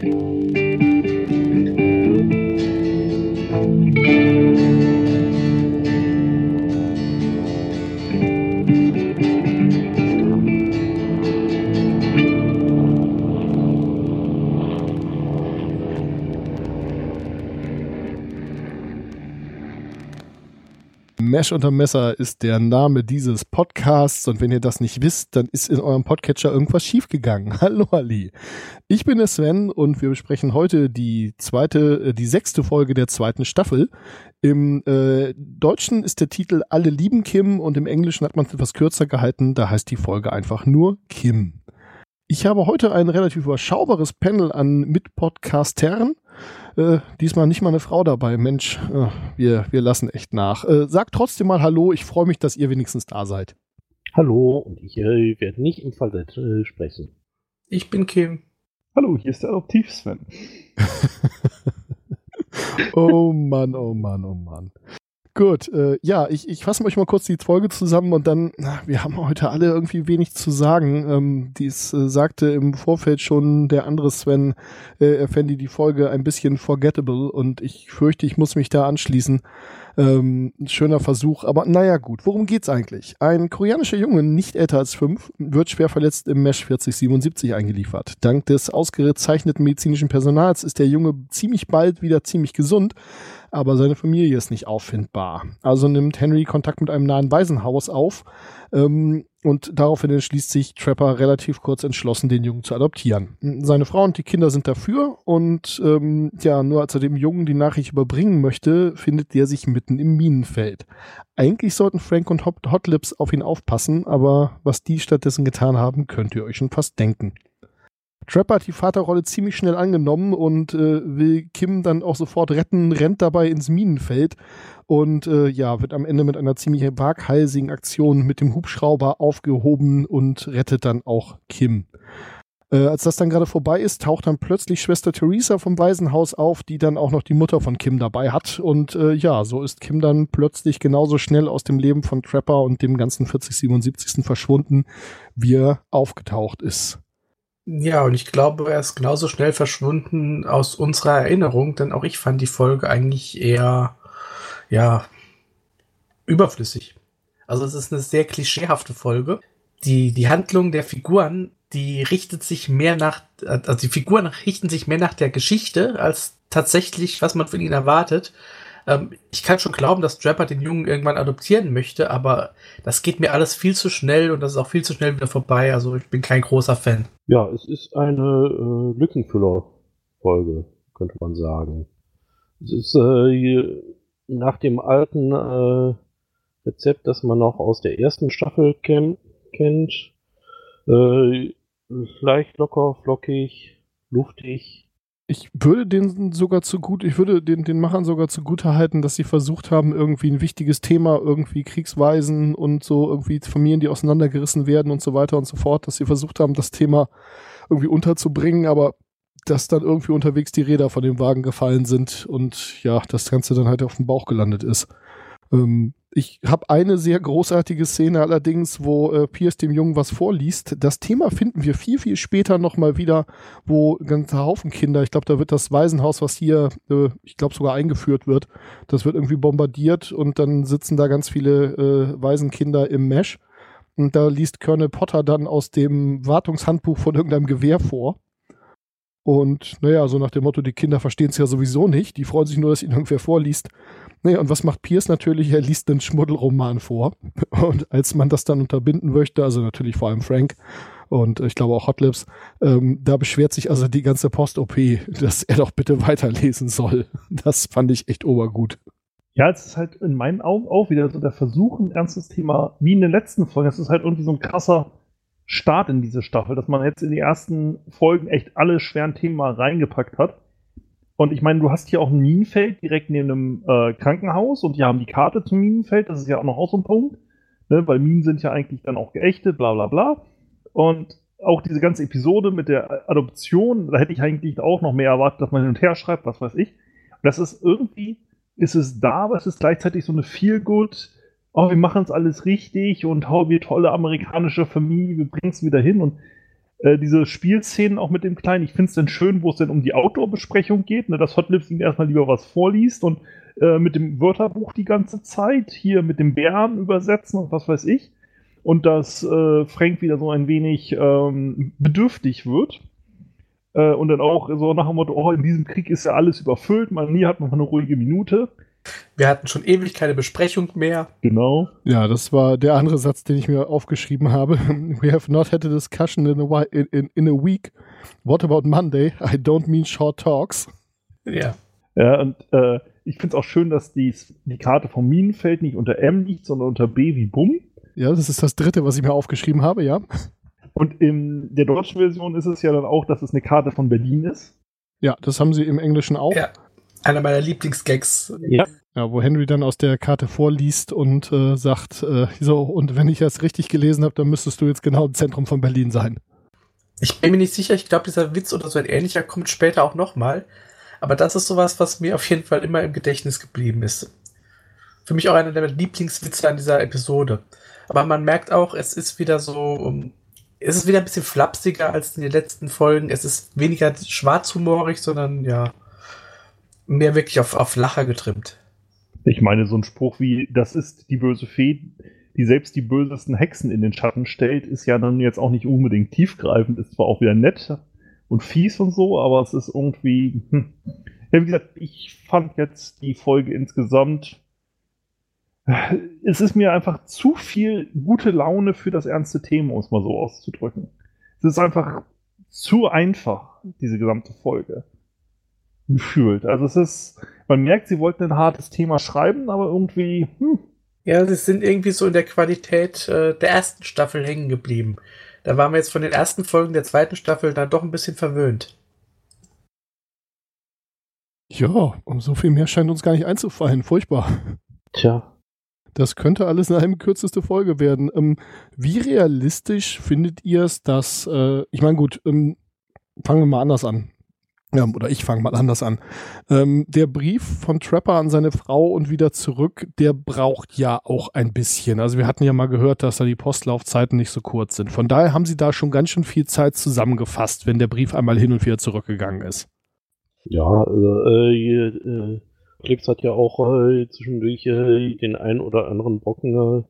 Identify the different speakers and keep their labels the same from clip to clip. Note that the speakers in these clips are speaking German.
Speaker 1: thank you Mesh unter Messer ist der Name dieses Podcasts und wenn ihr das nicht wisst, dann ist in eurem Podcatcher irgendwas schiefgegangen. Hallo Ali. Ich bin der Sven und wir besprechen heute die zweite, äh, die sechste Folge der zweiten Staffel. Im äh, Deutschen ist der Titel Alle lieben Kim und im Englischen hat man es etwas kürzer gehalten, da heißt die Folge einfach nur Kim. Ich habe heute ein relativ überschaubares Panel an Mitpodcastern. Äh, diesmal nicht mal eine Frau dabei. Mensch, äh, wir, wir lassen echt nach. Äh, sagt trotzdem mal Hallo. Ich freue mich, dass ihr wenigstens da seid.
Speaker 2: Hallo, und ich äh, werde nicht im Fall äh, sprechen.
Speaker 3: Ich bin Kim.
Speaker 4: Hallo, hier ist der Adoptiv-Sven.
Speaker 1: oh Mann, oh Mann, oh Mann. Gut, äh, ja, ich, ich fasse euch mal kurz die Folge zusammen und dann, na, wir haben heute alle irgendwie wenig zu sagen. Ähm, dies äh, sagte im Vorfeld schon der andere Sven, äh, er fände die Folge ein bisschen forgettable und ich fürchte, ich muss mich da anschließen. Ähm, schöner Versuch, aber naja gut, worum geht's eigentlich? Ein koreanischer Junge, nicht älter als fünf, wird schwer verletzt im Mesh 4077 eingeliefert. Dank des ausgezeichneten medizinischen Personals ist der Junge ziemlich bald wieder ziemlich gesund, aber seine Familie ist nicht auffindbar. Also nimmt Henry Kontakt mit einem nahen Waisenhaus auf ähm, und daraufhin entschließt sich Trapper relativ kurz entschlossen, den Jungen zu adoptieren. Seine Frau und die Kinder sind dafür und ähm, ja, nur als er dem Jungen die Nachricht überbringen möchte, findet der sich mitten im Minenfeld. Eigentlich sollten Frank und Hot, Hot Lips auf ihn aufpassen, aber was die stattdessen getan haben, könnt ihr euch schon fast denken. Trapper hat die Vaterrolle ziemlich schnell angenommen und äh, will Kim dann auch sofort retten, rennt dabei ins Minenfeld und äh, ja, wird am Ende mit einer ziemlich waghalsigen Aktion mit dem Hubschrauber aufgehoben und rettet dann auch Kim. Äh, als das dann gerade vorbei ist, taucht dann plötzlich Schwester Theresa vom Waisenhaus auf, die dann auch noch die Mutter von Kim dabei hat. Und äh, ja, so ist Kim dann plötzlich genauso schnell aus dem Leben von Trapper und dem ganzen 4077. verschwunden, wie er aufgetaucht ist.
Speaker 3: Ja, und ich glaube, er ist genauso schnell verschwunden aus unserer Erinnerung, denn auch ich fand die Folge eigentlich eher, ja, überflüssig. Also es ist eine sehr klischeehafte Folge. Die, die Handlung der Figuren, die richtet sich mehr nach, also die Figuren richten sich mehr nach der Geschichte als tatsächlich, was man von ihnen erwartet. Ähm, ich kann schon glauben, dass Trapper den Jungen irgendwann adoptieren möchte, aber das geht mir alles viel zu schnell und das ist auch viel zu schnell wieder vorbei. Also ich bin kein großer Fan.
Speaker 2: Ja, es ist eine äh, Lückenfüller-Folge, könnte man sagen. Es ist äh, nach dem alten äh, Rezept, das man noch aus der ersten Staffel kennt, kennt äh, leicht locker, flockig, luftig,
Speaker 1: ich würde den sogar zu gut, ich würde den, den Machern sogar zugute halten, dass sie versucht haben, irgendwie ein wichtiges Thema, irgendwie Kriegsweisen und so, irgendwie Familien, die auseinandergerissen werden und so weiter und so fort, dass sie versucht haben, das Thema irgendwie unterzubringen, aber dass dann irgendwie unterwegs die Räder von dem Wagen gefallen sind und ja, das Ganze dann halt auf dem Bauch gelandet ist. Ähm, ich habe eine sehr großartige Szene allerdings, wo äh, Pierce dem Jungen was vorliest. Das Thema finden wir viel, viel später nochmal wieder, wo ganze Haufen Kinder, ich glaube, da wird das Waisenhaus, was hier, äh, ich glaube, sogar eingeführt wird, das wird irgendwie bombardiert und dann sitzen da ganz viele äh, Waisenkinder im Mesh. Und da liest Colonel Potter dann aus dem Wartungshandbuch von irgendeinem Gewehr vor. Und naja, so nach dem Motto, die Kinder verstehen es ja sowieso nicht, die freuen sich nur, dass ihnen irgendwer vorliest. Nee, und was macht Pierce natürlich? Er liest einen Schmuddelroman vor. Und als man das dann unterbinden möchte, also natürlich vor allem Frank und ich glaube auch Hotlips, ähm, da beschwert sich also die ganze Post-OP, dass er doch bitte weiterlesen soll. Das fand ich echt obergut.
Speaker 4: Ja, es ist halt in meinen Augen auch wieder so der Versuch, ein ernstes Thema, wie in den letzten Folgen. Es ist halt irgendwie so ein krasser Start in diese Staffel, dass man jetzt in die ersten Folgen echt alle schweren Themen mal reingepackt hat. Und ich meine, du hast hier auch ein Minenfeld direkt neben einem äh, Krankenhaus und die haben die Karte zum Minenfeld. Das ist ja auch noch auch so ein Punkt, ne? weil Minen sind ja eigentlich dann auch geächtet, bla bla bla. Und auch diese ganze Episode mit der Adoption, da hätte ich eigentlich auch noch mehr erwartet, dass man hin und her schreibt, was weiß ich. Und das ist irgendwie, ist es da, aber es ist gleichzeitig so eine Feel-Good, oh, wir machen es alles richtig und oh, wir tolle amerikanische Familie, wir bringen es wieder hin. Und Äh, diese Spielszenen auch mit dem Kleinen, ich finde es dann schön, wo es denn um die Outdoor-Besprechung geht, ne, dass Hotlips ihm erstmal lieber was vorliest und äh, mit dem Wörterbuch die ganze Zeit, hier mit dem Bären übersetzen und was weiß ich. Und dass äh, Frank wieder so ein wenig ähm, bedürftig wird. Äh, und dann auch so nach dem Motto, oh, in diesem Krieg ist ja alles überfüllt, man nie hat man eine ruhige Minute.
Speaker 3: Wir hatten schon ewig keine Besprechung mehr.
Speaker 4: Genau.
Speaker 1: Ja, das war der andere Satz, den ich mir aufgeschrieben habe. We have not had a discussion in a, in, in, in a week. What about Monday? I don't mean short talks.
Speaker 3: Ja.
Speaker 4: Ja, und äh, ich finde es auch schön, dass die, die Karte vom Minenfeld nicht unter M liegt, sondern unter B wie Bumm.
Speaker 1: Ja, das ist das dritte, was ich mir aufgeschrieben habe, ja.
Speaker 4: Und in der deutschen Version ist es ja dann auch, dass es eine Karte von Berlin ist.
Speaker 1: Ja, das haben sie im Englischen auch.
Speaker 3: Ja. Einer meiner Lieblingsgags.
Speaker 4: Ja.
Speaker 1: Ja, wo Henry dann aus der Karte vorliest und äh, sagt, äh, so, und wenn ich das richtig gelesen habe, dann müsstest du jetzt genau im Zentrum von Berlin sein.
Speaker 3: Ich bin mir nicht sicher, ich glaube, dieser Witz oder so ein ähnlicher kommt später auch nochmal. Aber das ist sowas, was mir auf jeden Fall immer im Gedächtnis geblieben ist. Für mich auch einer der Lieblingswitze an dieser Episode. Aber man merkt auch, es ist wieder so, um, es ist wieder ein bisschen flapsiger als in den letzten Folgen. Es ist weniger schwarzhumorig, sondern ja, mehr wirklich auf, auf Lacher getrimmt.
Speaker 4: Ich meine, so ein Spruch wie, das ist die böse Fee, die selbst die bösesten Hexen in den Schatten stellt, ist ja dann jetzt auch nicht unbedingt tiefgreifend, ist zwar auch wieder nett und fies und so, aber es ist irgendwie, hm. ja, wie gesagt, ich fand jetzt die Folge insgesamt, es ist mir einfach zu viel gute Laune für das ernste Thema, um es mal so auszudrücken. Es ist einfach zu einfach, diese gesamte Folge. Gefühlt. Also es ist, man merkt, sie wollten ein hartes Thema schreiben, aber irgendwie, hm,
Speaker 3: Ja, sie sind irgendwie so in der Qualität äh, der ersten Staffel hängen geblieben. Da waren wir jetzt von den ersten Folgen der zweiten Staffel dann doch ein bisschen verwöhnt.
Speaker 1: Ja, um so viel mehr scheint uns gar nicht einzufallen. Furchtbar.
Speaker 2: Tja,
Speaker 1: Das könnte alles eine kürzeste Folge werden. Ähm, wie realistisch findet ihr es, dass, äh, ich meine, gut, ähm, fangen wir mal anders an. Ja, oder ich fange mal anders an. Ähm, der Brief von Trapper an seine Frau und wieder zurück, der braucht ja auch ein bisschen. Also wir hatten ja mal gehört, dass da die Postlaufzeiten nicht so kurz sind. Von daher haben sie da schon ganz schön viel Zeit zusammengefasst, wenn der Brief einmal hin und wieder zurückgegangen ist.
Speaker 2: ja, also, äh, äh, Klix hat ja auch äh, zwischendurch äh, den ein oder anderen Brocken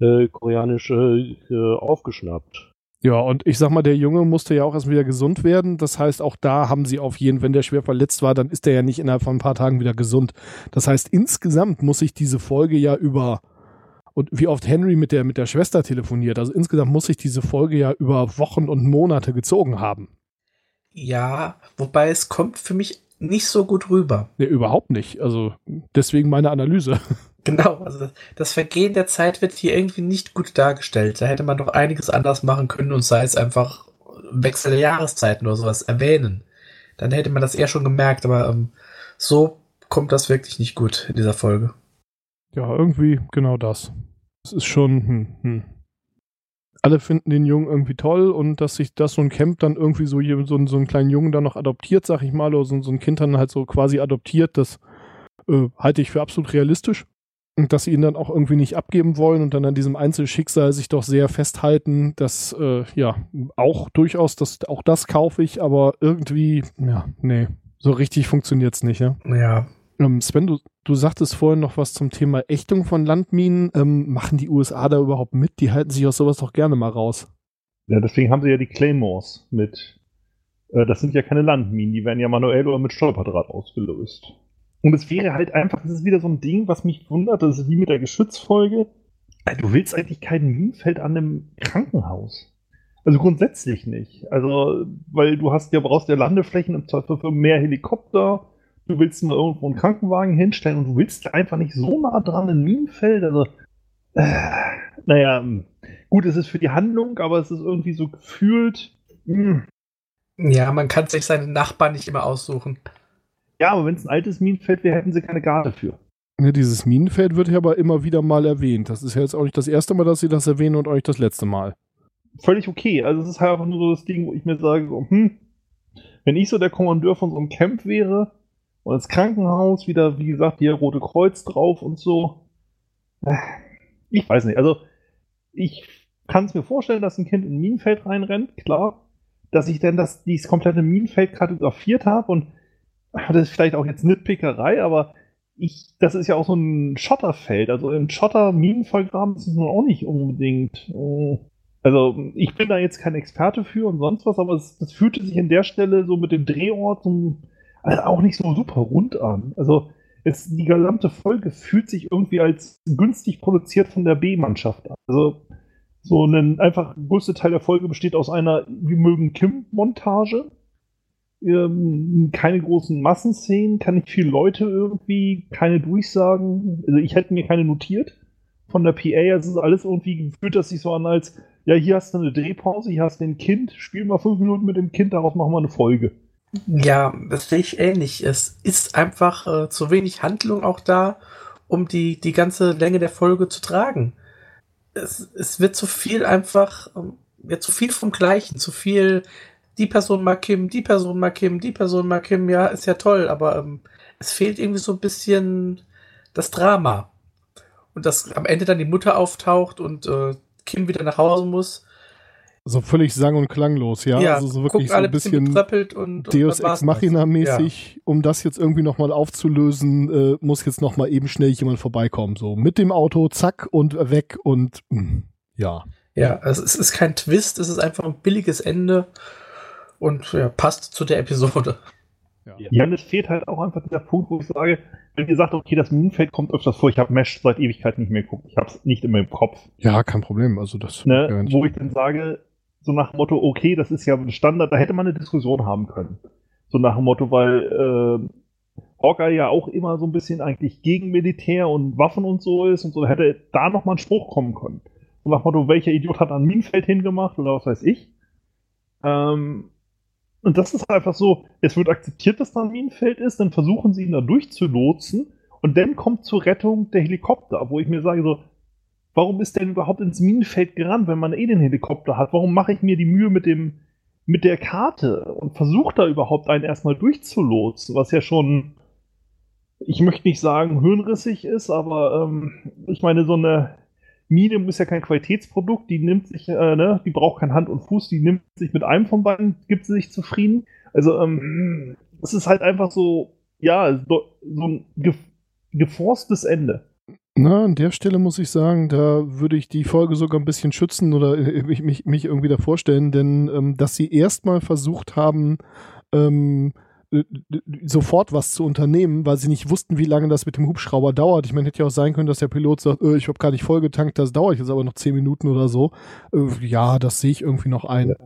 Speaker 2: äh, äh, koreanisch äh, aufgeschnappt.
Speaker 1: Ja, und ich sag mal, der Junge musste ja auch erst wieder gesund werden. Das heißt, auch da haben sie auf jeden, wenn der schwer verletzt war, dann ist der ja nicht innerhalb von ein paar Tagen wieder gesund. Das heißt, insgesamt muss sich diese Folge ja über und wie oft Henry mit der, mit der Schwester telefoniert. Also insgesamt muss sich diese Folge ja über Wochen und Monate gezogen haben.
Speaker 3: Ja, wobei es kommt für mich nicht so gut rüber.
Speaker 1: Nee, überhaupt nicht. Also deswegen meine Analyse.
Speaker 3: Genau, also das, Vergehen der Zeit wird hier irgendwie nicht gut dargestellt. Da hätte man doch einiges anders machen können und sei es einfach Wechsel der Jahreszeiten oder sowas erwähnen. Dann hätte man das eher schon gemerkt, aber ähm, so kommt das wirklich nicht gut in dieser Folge.
Speaker 1: Ja, irgendwie genau das. Es ist schon, hm, hm. Alle finden den Jungen irgendwie toll und dass sich das so ein Camp dann irgendwie so, hier- so, einen- so einen kleinen Jungen dann noch adoptiert, sag ich mal, oder so, so ein Kind dann halt so quasi adoptiert, das äh, halte ich für absolut realistisch. Und dass sie ihn dann auch irgendwie nicht abgeben wollen und dann an diesem Einzelschicksal sich doch sehr festhalten, das, äh, ja, auch durchaus, das, auch das kaufe ich, aber irgendwie, ja, nee, so richtig funktioniert's nicht, ja.
Speaker 3: Ja,
Speaker 1: Ähm, Sven, du, du sagtest vorhin noch was zum Thema Ächtung von Landminen. Ähm, machen die USA da überhaupt mit? Die halten sich aus sowas doch gerne mal raus.
Speaker 4: Ja, deswegen haben sie ja die Claymores mit. Äh, das sind ja keine Landminen, die werden ja manuell oder mit Stolperdraht ausgelöst. Und es wäre halt einfach, das ist wieder so ein Ding, was mich wundert, das ist wie mit der Geschützfolge. Äh, Du willst eigentlich kein Minenfeld an einem Krankenhaus. Also grundsätzlich nicht. Also, weil du hast ja brauchst ja Landeflächen im Zweifel für mehr Helikopter. Du willst mal irgendwo einen Krankenwagen hinstellen und du willst einfach nicht so nah dran ein Minenfeld. Also, äh, naja, gut, es ist für die Handlung, aber es ist irgendwie so gefühlt. hm.
Speaker 3: ja, man kann sich seinen Nachbarn nicht immer aussuchen.
Speaker 4: Ja, aber wenn es ein altes Minenfeld wäre, hätten sie keine Garde für.
Speaker 1: Ne, dieses Minenfeld wird ja aber immer wieder mal erwähnt. Das ist ja jetzt auch nicht das erste Mal, dass sie das erwähnen und auch nicht das letzte Mal.
Speaker 4: Völlig okay. Also es ist halt einfach nur so das Ding, wo ich mir sage, so, hm, wenn ich so der Kommandeur von so einem Camp wäre und das Krankenhaus wieder, wie gesagt, hier Rote Kreuz drauf und so. äh, Ich weiß nicht. Also ich kann es mir vorstellen, dass ein Kind in ein Minenfeld reinrennt, klar. dass ich denn das, dieses komplette Minenfeld kartografiert habe und das ist vielleicht auch jetzt Nitpickerei, aber ich, das ist ja auch so ein Schotterfeld. Also im Schotter-Minenvollgraben ist es nun auch nicht unbedingt. Äh, also ich bin da jetzt kein Experte für und sonst was, aber es, das fühlte sich in der Stelle so mit dem Drehort so, also auch nicht so super rund an. Also es, die gesamte Folge fühlt sich irgendwie als günstig produziert von der B-Mannschaft an. Also so ein einfach größter Teil der Folge besteht aus einer Wir mögen Kim-Montage ähm, keine großen Massenszenen, kann nicht viele Leute irgendwie, keine Durchsagen. Also ich hätte mir keine notiert von der PA. Es ist alles irgendwie gefühlt, dass sich so an als, ja, hier hast du eine Drehpause, hier hast du ein Kind, spiel mal fünf Minuten mit dem Kind, daraus machen wir eine Folge.
Speaker 3: Ja, das sehe ich ähnlich. Es ist einfach äh, zu wenig Handlung auch da, um die, die ganze Länge der Folge zu tragen. Es, es wird zu viel einfach, ähm, ja, zu viel vom Gleichen, zu viel die Person mag Kim, die Person mag Kim, die Person mag Kim, ja, ist ja toll, aber ähm, es fehlt irgendwie so ein bisschen das Drama. Und dass am Ende dann die Mutter auftaucht und äh, Kim wieder nach Hause muss.
Speaker 1: So völlig sang- und klanglos, ja.
Speaker 3: ja
Speaker 1: also so wirklich so ein bisschen
Speaker 3: und, und
Speaker 1: Deus Ex Machina-mäßig, ja. um das jetzt irgendwie nochmal aufzulösen, äh, muss jetzt nochmal eben schnell jemand vorbeikommen. So mit dem Auto, zack und weg und mh, hm, ja.
Speaker 3: Ja, also es ist kein Twist, es ist einfach ein billiges Ende und ja, passt zu der Episode.
Speaker 4: Ja. ja, und es fehlt halt auch einfach dieser Punkt, wo ich sage, wenn ihr sagt, okay, das Minenfeld kommt öfters vor, ich habe Mesh seit Ewigkeit nicht mehr geguckt, ich habe es nicht immer im Kopf.
Speaker 1: Ja, kein Problem, also das.
Speaker 4: Ne, wo ich dann sage, so nach dem Motto, okay, das ist ja ein Standard, da hätte man eine Diskussion haben können. So nach dem Motto, weil äh, Hawkeye ja auch immer so ein bisschen eigentlich gegen Militär und Waffen und so ist und so, da hätte da nochmal ein Spruch kommen können. So nach dem Motto, welcher Idiot hat ein Minenfeld hingemacht oder was weiß ich. Ähm, und das ist einfach so, es wird akzeptiert, dass da ein Minenfeld ist, dann versuchen sie ihn da durchzulotsen und dann kommt zur Rettung der Helikopter, wo ich mir sage so, warum ist der denn überhaupt ins Minenfeld gerannt, wenn man eh den Helikopter hat? Warum mache ich mir die Mühe mit dem mit der Karte und versuche da überhaupt einen erstmal durchzulotsen, was ja schon, ich möchte nicht sagen hirnrissig ist, aber ähm, ich meine so eine Medium ist ja kein Qualitätsprodukt, die nimmt sich, äh, ne, die braucht kein Hand und Fuß, die nimmt sich mit einem von beiden, gibt sie sich zufrieden. Also, ähm, es ist halt einfach so, ja, so, ein ge geforstes Ende.
Speaker 1: Na, an der Stelle muss ich sagen, da würde ich die Folge sogar ein bisschen schützen oder mich, mich, mich irgendwie davor stellen, denn ähm, dass sie erstmal versucht haben, ähm, äh, sofort was zu unternehmen, weil sie nicht wussten, wie lange das mit dem Hubschrauber dauert. Ich meine, hätte ja auch sein können, dass der Pilot sagt, äh, ich habe gar nicht vollgetankt, das dauert jetzt aber noch zehn Minuten oder so. Äh, ja, das sehe ich irgendwie noch ein.
Speaker 2: Ja,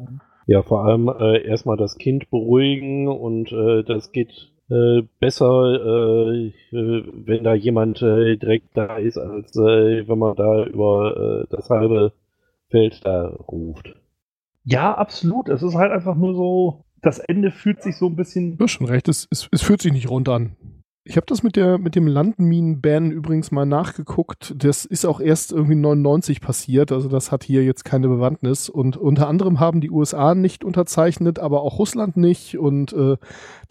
Speaker 2: ja vor allem äh, erstmal das Kind beruhigen und äh, das geht äh, besser, wenn da jemand direkt da ist, als wenn man da über das halbe Feld da ruft.
Speaker 4: Ja, absolut. Es ist halt einfach nur so, das Ende fühlt sich so ein bisschen.
Speaker 1: Du hast schon recht, es, es, es fühlt sich nicht rund an. Ich habe das mit, der, mit dem Landminen-Ban übrigens mal nachgeguckt. Das ist auch erst irgendwie 99 passiert, also das hat hier jetzt keine Bewandtnis. Und unter anderem haben die USA nicht unterzeichnet, aber auch Russland nicht und äh,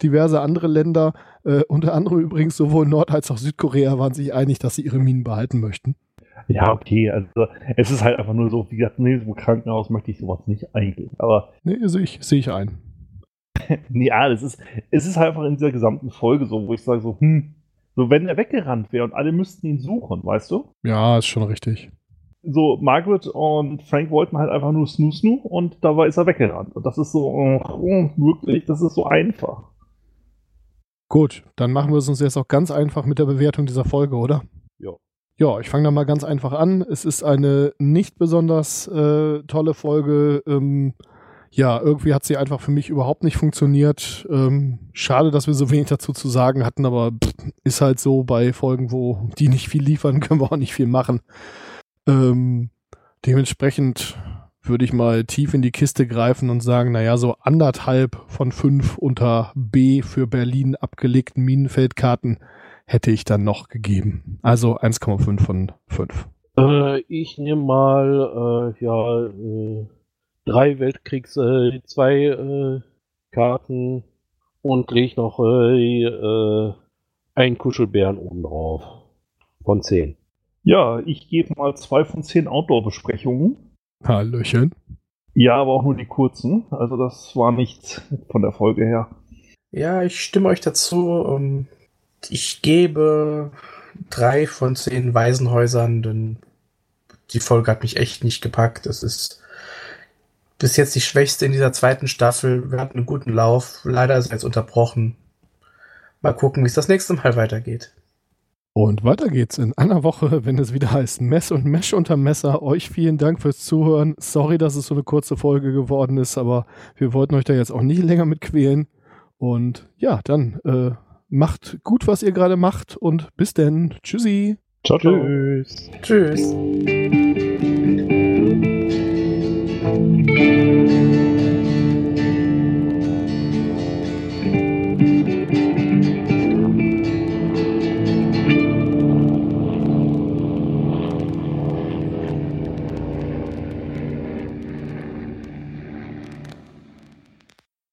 Speaker 1: diverse andere Länder, äh, unter anderem übrigens sowohl Nord- als auch Südkorea, waren sich einig, dass sie ihre Minen behalten möchten.
Speaker 4: Ja, okay, also es ist halt einfach nur so, wie gesagt, nee, so Krankenhaus möchte ich sowas nicht eigentlich. Aber.
Speaker 1: Nee, sehe ich, seh ich ein.
Speaker 4: ja, das ist, es ist halt einfach in dieser gesamten Folge so, wo ich sage so, hm, so wenn er weggerannt wäre und alle müssten ihn suchen, weißt du?
Speaker 1: Ja, ist schon richtig.
Speaker 4: So, Margaret und Frank wollten halt einfach nur Snoo Snoo und dabei ist er weggerannt. Und das ist so, oh, wirklich, das ist so einfach.
Speaker 1: Gut, dann machen wir es uns jetzt auch ganz einfach mit der Bewertung dieser Folge, oder?
Speaker 2: Ja.
Speaker 1: Ja, ich fange da mal ganz einfach an. Es ist eine nicht besonders äh, tolle Folge. Ähm, ja, irgendwie hat sie einfach für mich überhaupt nicht funktioniert. Ähm, schade, dass wir so wenig dazu zu sagen hatten, aber pff, ist halt so bei Folgen, wo die nicht viel liefern, können wir auch nicht viel machen. Ähm, dementsprechend würde ich mal tief in die Kiste greifen und sagen, naja, so anderthalb von fünf unter B für Berlin abgelegten Minenfeldkarten hätte ich dann noch gegeben. Also 1,5 von 5.
Speaker 2: Äh, ich nehme mal, äh, ja, äh drei Weltkriegs, äh, zwei äh, Karten und lege noch äh, äh, einen Kuschelbären oben drauf. Von zehn.
Speaker 4: Ja, ich gebe mal zwei von zehn Outdoor-Besprechungen.
Speaker 1: Hallöchen.
Speaker 4: Ja, aber auch nur die kurzen. Also das war nichts von der Folge her.
Speaker 3: Ja, ich stimme euch dazu. Ähm, ich gebe drei von zehn Waisenhäusern, denn die Folge hat mich echt nicht gepackt. Es ist bis jetzt die schwächste in dieser zweiten Staffel. Wir hatten einen guten Lauf. Leider ist er jetzt unterbrochen. Mal gucken, wie es das nächste Mal weitergeht.
Speaker 1: Und weiter geht's in einer Woche, wenn es wieder heißt Mess und Mesh unter Messer. Euch vielen Dank fürs Zuhören. Sorry, dass es so eine kurze Folge geworden ist, aber wir wollten euch da jetzt auch nicht länger mit quälen. Und ja, dann äh, macht gut, was ihr gerade macht und bis denn. Tschüssi.
Speaker 4: Ciao, ciao.
Speaker 2: Tschüss.
Speaker 3: Tschüss.